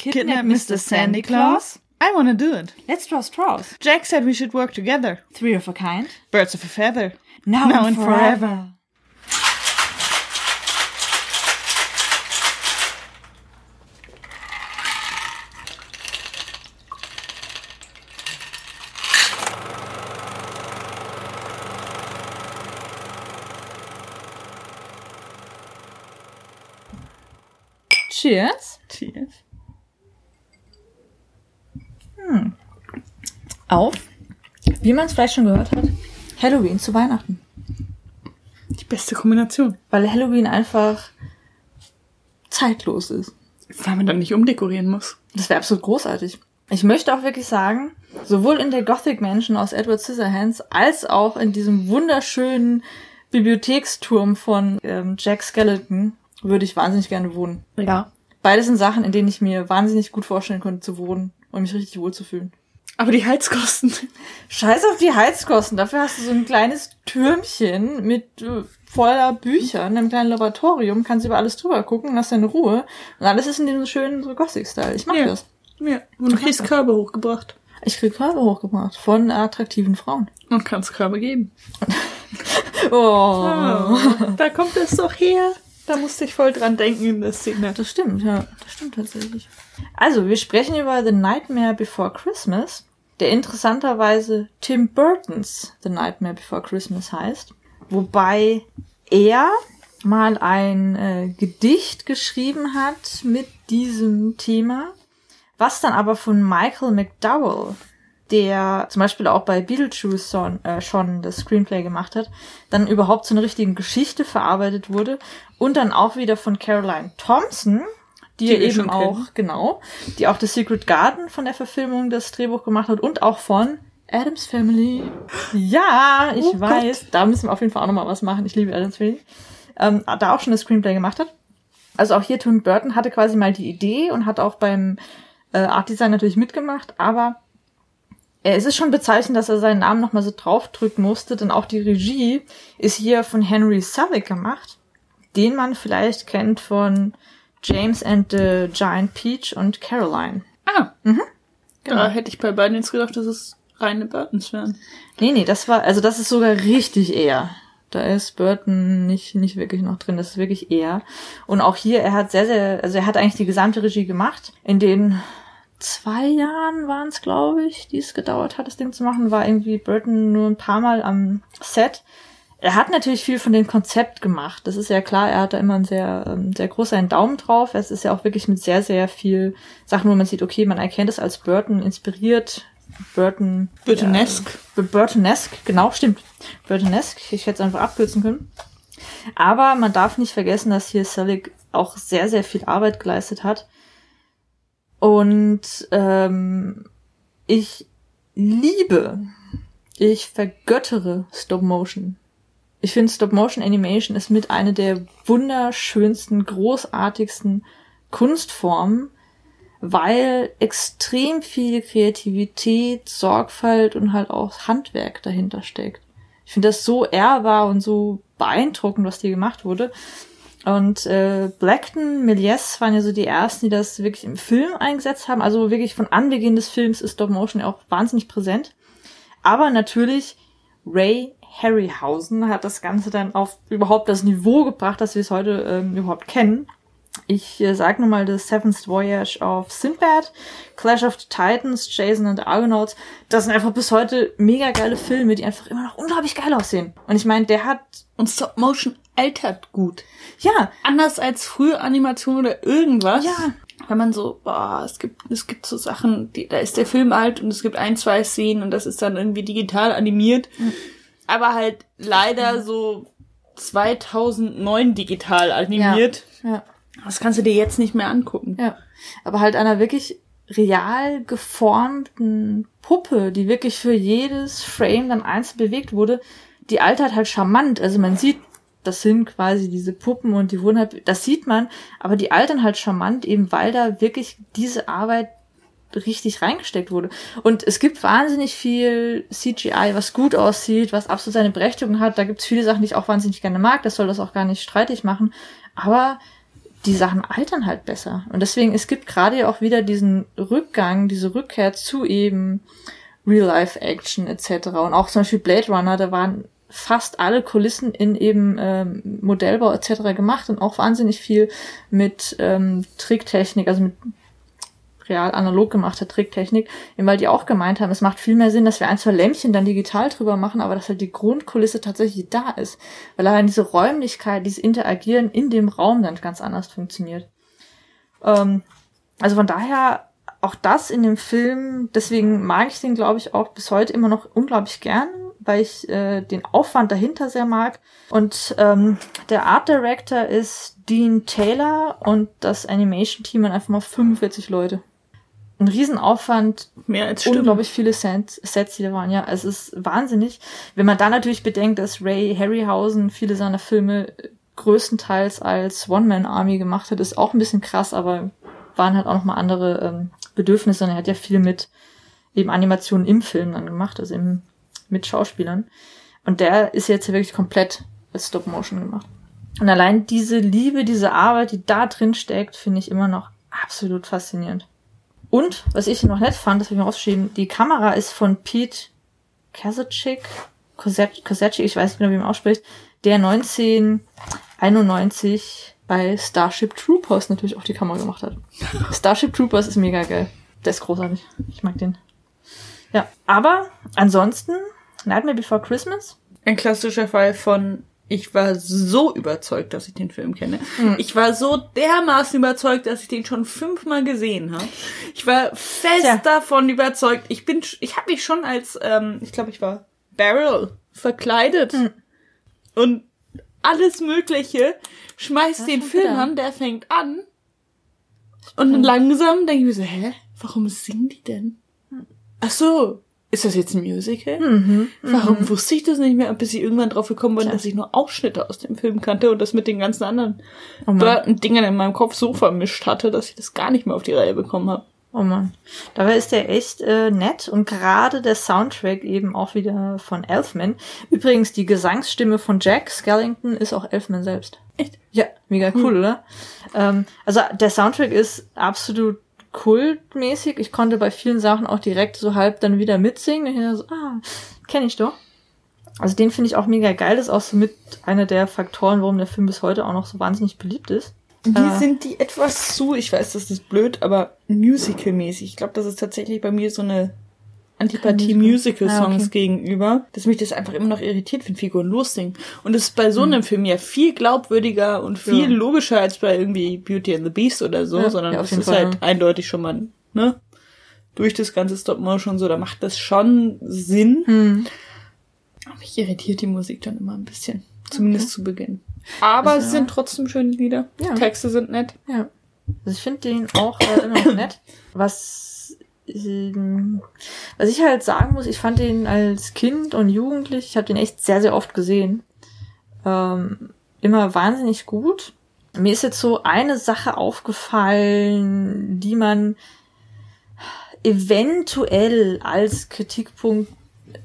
Kidnap Mr. Sandy Claus? I wanna do it. Let's draw straws. Jack said we should work together. Three of a kind. Birds of a feather. Now, Now and and forever. Cheers. Auf, wie man es vielleicht schon gehört hat, Halloween zu Weihnachten. Die beste Kombination. Weil Halloween einfach zeitlos ist. Weil man dann nicht umdekorieren muss. Das wäre absolut großartig. Ich möchte auch wirklich sagen, sowohl in der Gothic Mansion aus Edward Scissorhands als auch in diesem wunderschönen Bibliotheksturm von ähm, Jack Skeleton würde ich wahnsinnig gerne wohnen. Ja. Beides sind Sachen, in denen ich mir wahnsinnig gut vorstellen könnte zu wohnen und mich richtig wohlzufühlen. Aber die Heizkosten. Scheiß auf die Heizkosten. Dafür hast du so ein kleines Türmchen mit äh, voller Büchern, einem kleinen Laboratorium, kannst über alles drüber gucken, hast deine Ruhe. Und alles ist in diesem schönen so Gothic-Style. Ich mag Ja. das. Ja. Und du kriegst Körbe hochgebracht. Ich krieg Körbe hochgebracht von attraktiven Frauen. Und kannst Körbe geben. Oh. da kommt es doch her. Da musste ich voll dran denken in der Szene. Das stimmt, ja. Das stimmt tatsächlich. Also, wir sprechen über The Nightmare Before Christmas, der interessanterweise Tim Burtons The Nightmare Before Christmas heißt. Wobei er mal ein äh, Gedicht geschrieben hat mit diesem Thema, was dann aber von Michael McDowell, der zum Beispiel auch bei Beetlejuice schon, äh, schon das Screenplay gemacht hat, dann überhaupt zu einer richtigen Geschichte verarbeitet wurde und dann auch wieder von Caroline Thompson, die, Die eben auch, kennen. genau, die auch das Secret Garden von der Verfilmung das Drehbuch gemacht hat und auch von Adams Family. Ja, ich Oh weiß, da müssen wir auf jeden Fall auch nochmal was machen. Ich liebe Adams Family. Ähm, da auch schon das Screenplay gemacht hat. Also auch hier Tim Burton hatte quasi mal die Idee und hat auch beim äh, Art Design natürlich mitgemacht, aber äh, es ist schon bezeichnend, dass er seinen Namen nochmal so draufdrücken musste, denn auch die Regie ist hier von Henry Selick gemacht, den man vielleicht kennt von James and the Giant Peach und Caroline. Ah. Genau. Da hätte ich bei beiden jetzt gedacht, dass es reine Burtons wären. Nee, nee, das war, also das ist sogar richtig eher. Da ist Burton nicht, nicht wirklich noch drin, das ist wirklich eher. Und auch hier, er hat sehr, sehr, also er hat eigentlich die gesamte Regie gemacht. In den zwei Jahren waren es, glaube ich, die es gedauert hat, das Ding zu machen, war irgendwie Burton nur ein paar Mal am Set. Er hat natürlich viel von dem Konzept gemacht. Das ist ja klar, er hat da immer einen sehr, ähm, sehr großen Daumen drauf. Es ist ja auch wirklich mit sehr, sehr viel Sachen, wo man sieht, okay, man erkennt es als Burton inspiriert. Burton. Burtonesque. Ja, Burtonesque, genau, stimmt. Burtonesque, ich hätte es einfach abkürzen können. Aber man darf nicht vergessen, dass hier Selig auch sehr, sehr viel Arbeit geleistet hat. Und ähm, ich liebe, ich vergöttere Stop Motion. Ich finde Stop Motion Animation ist mit eine der wunderschönsten, großartigsten Kunstformen, weil extrem viel Kreativität, Sorgfalt und halt auch Handwerk dahinter steckt. Ich finde das so ehrbar und so beeindruckend, was hier gemacht wurde. Und äh, Blackton, Méliès waren ja so die ersten, die das wirklich im Film eingesetzt haben. Also wirklich von Anbeginn des Films ist Stop Motion ja auch wahnsinnig präsent. Aber natürlich Ray Harryhausen hat das Ganze dann auf überhaupt das Niveau gebracht, das wir es heute ähm, überhaupt kennen. Ich äh, sag nur mal The Seventh Voyage of Sinbad, Clash of the Titans, Jason and the Argonauts. Das sind einfach bis heute mega geile Filme, die einfach immer noch unglaublich geil aussehen. Und ich meine, der hat, Und Stop Motion altert gut. ja, Anders als frühe Animation oder irgendwas. Ja. Wenn man so, boah, es gibt, es gibt so Sachen, die, da ist der Film alt und es gibt ein, zwei Szenen und das ist dann irgendwie digital animiert. Aber halt leider so 2009 digital animiert. ja, Das kannst du dir jetzt nicht mehr angucken. ja. Aber halt einer wirklich real geformten Puppe, die wirklich für jedes Frame dann einzeln bewegt wurde, die altert halt charmant. Also man sieht, das sind quasi diese Puppen und die wurden halt, das sieht man, aber die altern halt charmant, eben weil da wirklich diese Arbeit richtig reingesteckt wurde. Und es gibt wahnsinnig viel CGI, was gut aussieht, was absolut seine Berechtigung hat. Da gibt es viele Sachen, die ich auch wahnsinnig gerne mag. Das soll das auch gar nicht streitig machen. Aber die Sachen altern halt besser. Und deswegen, es gibt gerade ja auch wieder diesen Rückgang, diese Rückkehr zu eben Real-Life-Action etc. Und auch zum Beispiel Blade Runner, da waren fast alle Kulissen in eben ähm, Modellbau etc. gemacht und auch wahnsinnig viel mit ähm, Tricktechnik, also mit real analog gemachter Tricktechnik, eben weil die auch gemeint haben, es macht viel mehr Sinn, dass wir ein, zwei Lämpchen dann digital drüber machen, aber dass halt die Grundkulisse tatsächlich da ist. Weil allein diese Räumlichkeit, dieses Interagieren in dem Raum dann ganz anders funktioniert. Ähm, also von daher auch das in dem Film, deswegen mag ich den, glaube ich, auch bis heute immer noch unglaublich gern, weil ich äh, den Aufwand dahinter sehr mag. Und ähm, der Art Director ist Dean Taylor und das Animation Team hat einfach mal 45 Leute ein Riesenaufwand, mehr als stimmt. unglaublich viele Sets, Sets, die da waren. Ja, es ist wahnsinnig. Wenn man dann natürlich bedenkt, dass Ray Harryhausen viele seiner Filme größtenteils als One-Man-Army gemacht hat, ist auch ein bisschen krass, aber waren halt auch nochmal andere ähm, Bedürfnisse. Und er hat ja viel mit eben Animationen im Film dann gemacht, also im, mit Schauspielern. Und der ist jetzt wirklich komplett als Stop-Motion gemacht. Und allein diese Liebe, diese Arbeit, die da drin steckt, finde ich immer noch absolut faszinierend. Und, was ich noch nett fand, das habe ich mir rausgeschrieben, die Kamera ist von Pete Kazacik, Kazacik, ich weiß nicht mehr, wie man ausspricht, der 1991 bei Starship Troopers natürlich auch die Kamera gemacht hat. Starship Troopers ist mega geil. Der ist großartig. Ich mag den. Ja, aber ansonsten Nightmare Before Christmas. Ein klassischer Fall von ich war so überzeugt, dass ich den Film kenne. Mhm. Ich war so dermaßen überzeugt, dass ich den schon fünfmal gesehen habe. Ich war fest Tja. davon überzeugt. Ich bin, ich habe mich schon als, ähm, ich glaube, ich war Barrel verkleidet mhm. und alles Mögliche. Schmeißt den Film wieder. an, der fängt an und dann langsam denke ich mir so, hä, warum singen die denn? Hm. Ach so, ist das jetzt ein Musical? Mhm, Warum mhm. wusste ich das nicht mehr, bis ich irgendwann drauf gekommen bin, Klar. dass ich nur Ausschnitte aus dem Film kannte und das mit den ganzen anderen oh Dingen in meinem Kopf so vermischt hatte, dass ich das gar nicht mehr auf die Reihe bekommen habe. Oh man. Dabei ist der echt äh, nett und gerade der Soundtrack eben auch wieder von Elfman. Übrigens, die Gesangsstimme von Jack Skellington ist auch Elfman selbst. Echt? Ja, mega cool, hm. oder? Ähm, also der Soundtrack ist absolut kultmäßig. Ich konnte bei vielen Sachen auch direkt so halb dann wieder mitsingen. Ich so, ah, kenne ich doch. Also den finde ich auch mega geil. Das ist auch so mit einer der Faktoren, warum der Film bis heute auch noch so wahnsinnig beliebt ist. Hier äh, sind die etwas zu, ich weiß, das ist blöd, aber musical-mäßig. Ich glaube, das ist tatsächlich bei mir so eine Antipathie Musical-Songs ah, okay. gegenüber, dass mich das einfach immer noch irritiert, wenn Figuren lossingen. Und es ist bei so hm. einem Film ja viel glaubwürdiger und viel ja. logischer als bei irgendwie Beauty and the Beast oder so, ja, sondern es ist Fall, halt eindeutig schon mal, ne? Durch das ganze Stop-Motion so, da macht das schon Sinn. Hm. Aber mich irritiert die Musik dann immer ein bisschen. Zumindest okay. zu Beginn. Aber also, es sind trotzdem schöne Lieder. Ja. Texte sind nett. Ja. Also ich finde den auch äh, immer noch nett. Was was ich halt sagen muss, ich fand den als Kind und Jugendlich, ich habe den echt sehr, sehr oft gesehen, ähm, immer wahnsinnig gut. Mir ist jetzt so eine Sache aufgefallen, die man eventuell als Kritikpunkt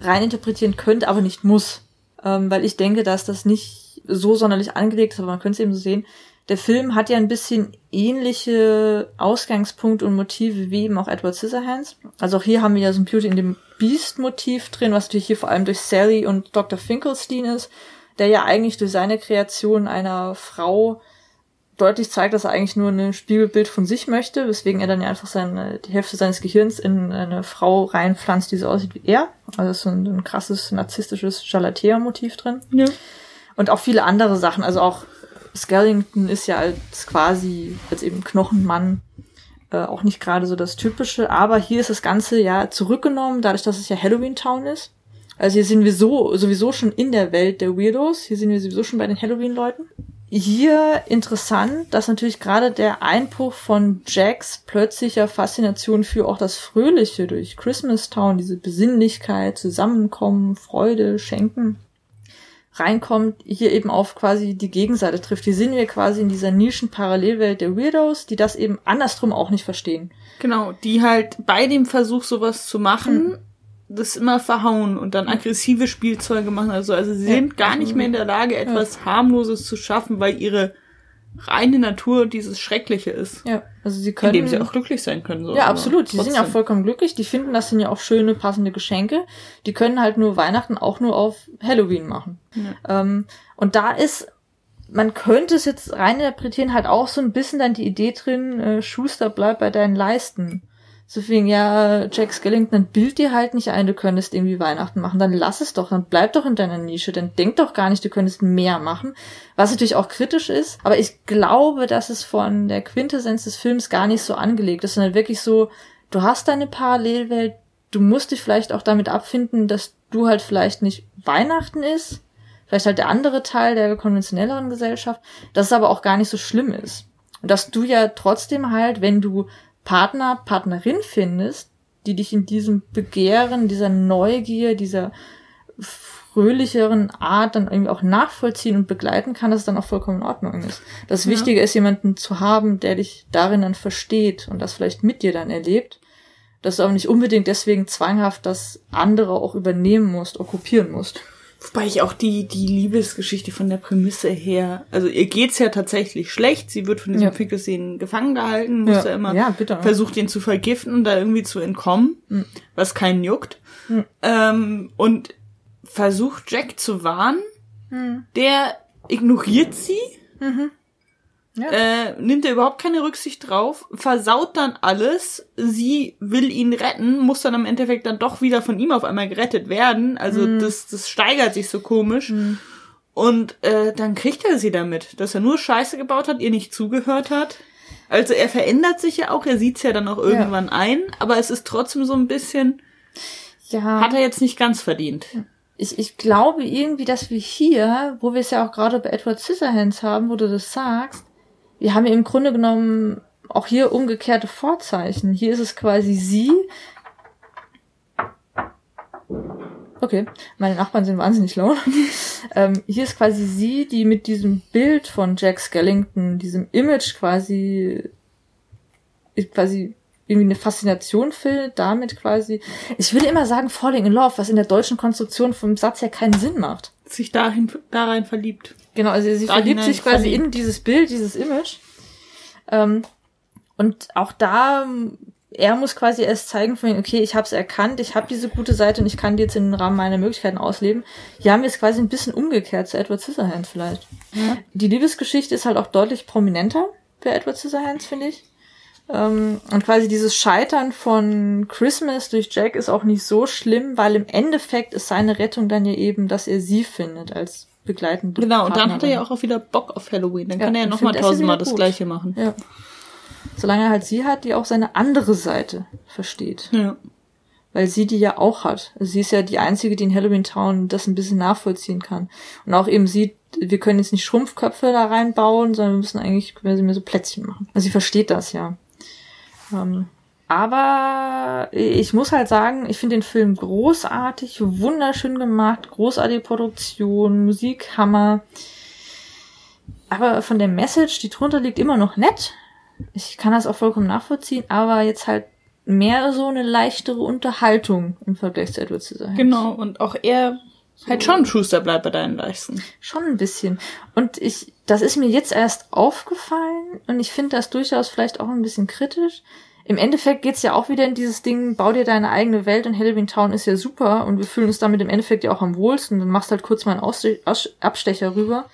reininterpretieren könnte, aber nicht muss. Ähm, weil ich denke, dass das nicht so sonderlich angelegt ist, aber man könnte es eben so sehen der Film hat ja ein bisschen ähnliche Ausgangspunkte und Motive wie eben auch Edward Scissorhands. Also auch hier haben wir ja so ein Beauty in dem Beast-Motiv drin, was natürlich hier vor allem durch Sally und Dr. Finkelstein ist, der ja eigentlich durch seine Kreation einer Frau deutlich zeigt, dass er eigentlich nur ein Spiegelbild von sich möchte, weswegen er dann ja einfach seine, die Hälfte seines Gehirns in eine Frau reinpflanzt, die so aussieht wie er. Also ist so ein, ein krasses narzisstisches Galatea-Motiv drin. Ja. Und auch viele andere Sachen, also auch Skellington ist ja als quasi, als eben Knochenmann, äh, auch nicht gerade so das Typische, aber hier ist das Ganze ja zurückgenommen, dadurch, dass es ja Halloween Town ist. Also hier sind wir so, sowieso schon in der Welt der Weirdos, hier sind wir sowieso schon bei den Halloween-Leuten. Hier interessant, dass natürlich gerade der Einbruch von Jacks plötzlicher Faszination für auch das Fröhliche durch Christmas Town, diese Besinnlichkeit, Zusammenkommen, Freude, Schenken, reinkommt, hier eben auf quasi die Gegenseite trifft. Hier sind wir quasi in dieser Nischen-Parallelwelt der Weirdos, die das eben andersrum auch nicht verstehen. Genau, die halt bei dem Versuch, sowas zu machen, mhm. das immer verhauen und dann aggressive Spielzeuge machen. Also, also sie sind ja. gar nicht mehr in der Lage, etwas ja. harmloses zu schaffen, weil ihre reine Natur dieses Schreckliche ist. Ja, also sie können. In dem sie auch glücklich sein können. So. Ja, absolut. Die sind ja auch vollkommen glücklich. Die finden, das sind ja auch schöne, passende Geschenke. Die können halt nur Weihnachten auch nur auf Halloween machen. Ähm, und da ist, man könnte es jetzt rein interpretieren, halt auch so ein bisschen dann die Idee drin, äh, Schuster, bleib bei deinen Leisten. So wegen, ja, Jack Skellington, dann bild dir halt nicht ein, du könntest irgendwie Weihnachten machen. Dann lass es doch, dann bleib doch in deiner Nische. Dann denk doch gar nicht, du könntest mehr machen. Was natürlich auch kritisch ist. Aber ich glaube, dass es von der Quintessenz des Films gar nicht so angelegt ist, sondern wirklich so, du hast deine Parallelwelt, du musst dich vielleicht auch damit abfinden, dass du halt vielleicht nicht Weihnachten ist. Vielleicht halt der andere Teil der konventionelleren Gesellschaft. Dass es aber auch gar nicht so schlimm ist. Und dass du ja trotzdem halt, wenn du Partner, Partnerin findest, die dich in diesem Begehren, dieser Neugier, dieser fröhlicheren Art dann irgendwie auch nachvollziehen und begleiten kann, dass es dann auch vollkommen in Ordnung ist. Das Ja. Wichtige ist, jemanden zu haben, der dich darin dann versteht und das vielleicht mit dir dann erlebt. Dass du aber nicht unbedingt deswegen zwanghaft das andere auch übernehmen musst, okkupieren musst. Wobei ich auch die, die Liebesgeschichte von der Prämisse her, also ihr geht's ja tatsächlich schlecht. Sie wird von diesem Ja. Finkelszenen gefangen gehalten, muss ja, immer, ja, versucht ihn zu vergiften und da irgendwie zu entkommen, was keinen juckt. Ähm, und versucht Jack zu warnen. Der ignoriert sie, Ja. äh, nimmt er überhaupt keine Rücksicht drauf, versaut dann alles. Sie will ihn retten, muss dann im Endeffekt dann doch wieder von ihm auf einmal gerettet werden. Also das, das steigert sich so komisch. Und äh, dann kriegt er sie damit, dass er nur Scheiße gebaut hat, ihr nicht zugehört hat. Also er verändert sich ja auch, er sieht's ja dann auch irgendwann ein, aber es ist trotzdem so ein bisschen, ja. hat er jetzt nicht ganz verdient. ich, ich glaube irgendwie, dass wir hier, wo wir es ja auch gerade bei Edward Scissorhands haben, wo du das sagst, wir haben im Grunde genommen auch hier umgekehrte Vorzeichen. Hier ist es quasi sie. Okay, meine Nachbarn sind wahnsinnig laut. ähm, hier ist quasi sie, die mit diesem Bild von Jack Skellington, diesem Image quasi, quasi irgendwie eine Faszination findet, damit quasi, ich würde immer sagen Falling in Love, was in der deutschen Konstruktion vom Satz ja keinen Sinn macht. Sich dahin, da rein verliebt. Genau, also sie Da verliebt sich quasi verliebt. in dieses Bild, dieses Image. Ähm, und auch da, er muss quasi erst zeigen von, okay, ich habe es erkannt, ich habe diese gute Seite und ich kann die jetzt im Rahmen meiner Möglichkeiten ausleben. Hier haben wir es quasi ein bisschen umgekehrt zu Edward Scissorhands vielleicht. Die Liebesgeschichte ist halt auch deutlich prominenter bei Edward Scissorhands, finde ich. Ähm, und quasi dieses Scheitern von Christmas durch Jack ist auch nicht so schlimm, weil im Endeffekt ist seine Rettung dann ja eben, dass er sie findet als begleitende Genau, und dann hat er Partnerin. ja auch wieder Bock auf Halloween. Dann Ja, kann er ja nochmal tausendmal das. Gleiche machen. Ja. Solange er halt sie hat, die auch seine andere Seite versteht. Ja. Weil sie die ja auch hat. Also sie ist ja die einzige, die in Halloween Town das ein bisschen nachvollziehen kann. Und auch eben sieht, wir können jetzt nicht Schrumpfköpfe da reinbauen, sondern wir müssen eigentlich quasi mehr so Plätzchen machen. Also sie versteht das ja. Ähm, aber ich muss halt sagen, ich finde den Film großartig, wunderschön gemacht, großartige Produktion, Musik, Hammer. Aber von der Message, die drunter liegt, immer noch nett. Ich kann das auch vollkommen nachvollziehen, aber jetzt halt mehr so eine leichtere Unterhaltung im Vergleich zu Edward Scissorhands. Genau, und auch er halt schon Schuster bleibt bei deinen Leisten. Schon ein bisschen. Und ich, das ist mir jetzt erst aufgefallen und ich finde das durchaus vielleicht auch ein bisschen kritisch. Im Endeffekt geht's ja auch wieder in dieses Ding, bau dir deine eigene Welt und Halloween Town ist ja super und wir fühlen uns damit im Endeffekt ja auch am wohlsten. Dann machst halt kurz mal einen Ausste Aus Abstecher rüber.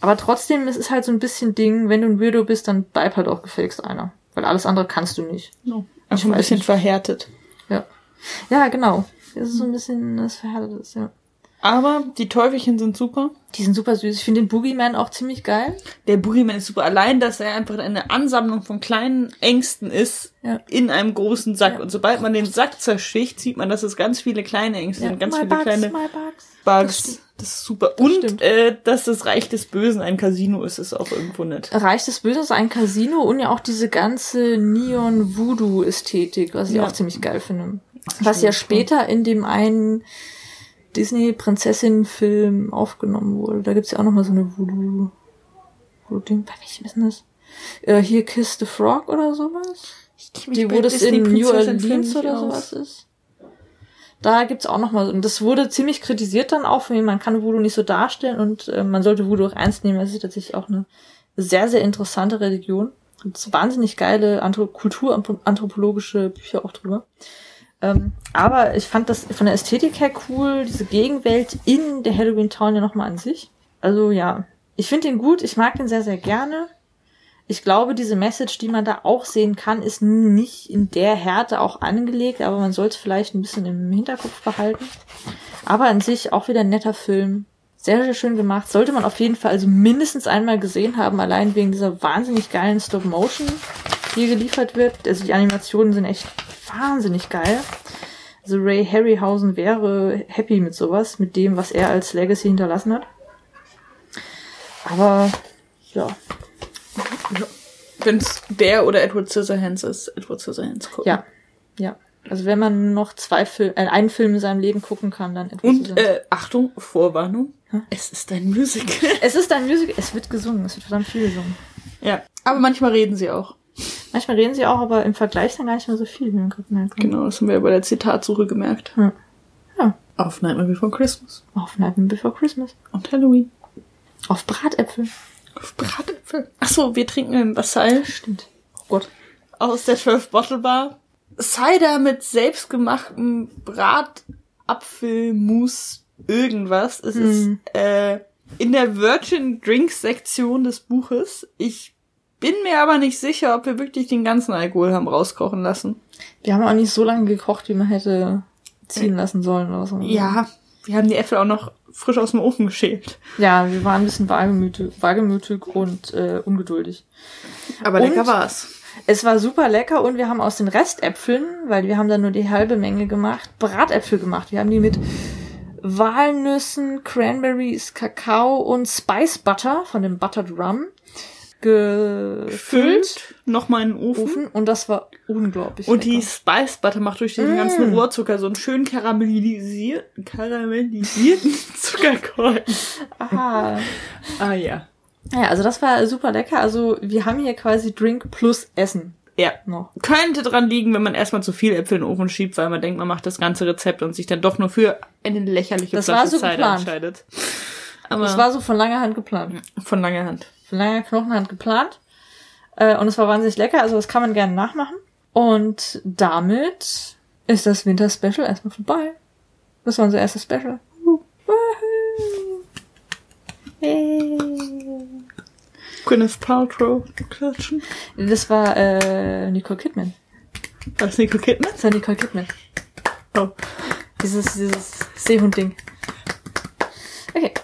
Aber trotzdem, es ist halt so ein bisschen Ding, wenn du ein Weirdo bist, dann bleib halt auch gefälligst einer. Weil alles andere kannst du nicht. No. Einfach ein bisschen nicht. verhärtet. Ja. Ja, genau. Das ist so ein bisschen das Verhärtetes, ja. Aber die Teufelchen sind super. Die sind super süß. Ich finde den Boogeyman auch ziemlich geil. Der Boogeyman ist super. Allein, dass er einfach eine Ansammlung von kleinen Ängsten ist Ja. in einem großen Sack. Ja. Und sobald man den Sack zersticht, sieht man, dass es ganz viele kleine Ängste sind. Ganz my viele bugs, kleine bugs. Bugs. Das, ist super. Und stimmt. äh, dass das Reich des Bösen ein Casino ist, ist auch irgendwo nett. Reich des Bösen ist ein Casino und ja auch diese ganze Neon-Voodoo-Ästhetik, was ich Ja. auch ziemlich geil finde. Was ja später in dem einen Disney-Prinzessin-Film aufgenommen wurde. Da gibt's ja auch nochmal so eine Voodoo... Voodoo-Ding. Bei welchem ist denn das? Äh, hier Kiss the Frog oder sowas? Die, wo das in New Orleans oder sowas ist. Da gibt's auch noch mal, und das wurde ziemlich kritisiert dann auch, von man kann Voodoo nicht so darstellen und äh, man sollte Voodoo auch ernst nehmen. Das ist tatsächlich auch eine sehr, sehr interessante Religion. Gibt's wahnsinnig geile Anthro kulturanthropologische Bücher auch drüber. Ähm, aber ich fand das von der Ästhetik her cool, diese Gegenwelt in der Halloween Town ja nochmal an sich. Also ja, ich finde den gut, ich mag den sehr, sehr gerne. Ich glaube, diese Message, die man da auch sehen kann, ist nicht in der Härte auch angelegt, aber man sollte es vielleicht ein bisschen im Hinterkopf behalten. Aber an sich auch wieder ein netter Film. Sehr, sehr schön gemacht. Sollte man auf jeden Fall also mindestens einmal gesehen haben, allein wegen dieser wahnsinnig geilen Stop-Motion, die hier geliefert wird. Also die Animationen sind echt wahnsinnig geil. Also Ray Harryhausen wäre happy mit sowas, mit dem, was er als Legacy hinterlassen hat. Aber ja. Wenn es der oder Edward Scissorhands ist, Edward Scissorhands gucken. Ja, ja. Also wenn man noch zwei Film, äh, einen Film in seinem Leben gucken kann, dann Edward Und äh, Achtung, Vorwarnung. Hm? Es ist ein Musical. es ist ein Musical. Es wird gesungen. Es wird verdammt viel gesungen. Ja. Aber manchmal reden sie auch. Manchmal reden sie auch, aber im Vergleich dann gar nicht mehr so viel, wie man gerade merkt. Genau, das haben wir ja bei der Zitatsuche gemerkt. Ja. ja. Auf Nightmare Before Christmas. Auf Nightmare Before Christmas. Und Halloween. Auf Bratäpfel. Auf Bratäpfel. Ach so, wir trinken einen Vassal. Stimmt. Oh Gott. Aus der 12 Bottle Bar. Cider mit selbstgemachtem Bratapfelmus irgendwas. Es mm. ist äh, in der Virgin Drinks Sektion des Buches. Ich bin mir aber nicht sicher, ob wir wirklich den ganzen Alkohol haben rauskochen lassen. Wir haben auch nicht so lange gekocht, wie man hätte ziehen lassen sollen oder so. Ja, wir haben die Äpfel auch noch frisch aus dem Ofen geschält. Ja, wir waren ein bisschen wagemütig, wagemütig und äh, ungeduldig. Aber lecker und war's. Es war super lecker und wir haben aus den Restäpfeln, weil wir haben da nur die halbe Menge gemacht, Bratäpfel gemacht. Wir haben die mit Walnüssen, Cranberries, Kakao und Spice Butter von dem Buttered Rum gefüllt. Nochmal in den Ofen. Ofen. Und das war unglaublich. Und lecker. die Spice Butter macht durch den mm. ganzen Rohrzucker so einen schön karamellisierten, karamellisierten Zuckerkorn. Aha. ah ja. Ja, also das war super lecker. Also wir haben hier quasi Drink plus Essen. Ja. Noch. Könnte dran liegen, wenn man erstmal zu viel Äpfel in den Ofen schiebt, weil man denkt, man macht das ganze Rezept und sich dann doch nur für eine lächerliche das Flasche so Cider geplant. entscheidet. Aber das war so von langer Hand geplant. Von langer Hand. Langer Knochenhand geplant. Äh, und es war wahnsinnig lecker, also das kann man gerne nachmachen. Und damit ist das Winter-Special erstmal vorbei. Das war unser erstes Special. Hey. Gwyneth Paltrow klatschen. Das war äh, Nicole Kidman. Was ist Nicole Kidman? Das war Nicole Kidman. Oh. Dieses, dieses Seehund-Ding. Okay.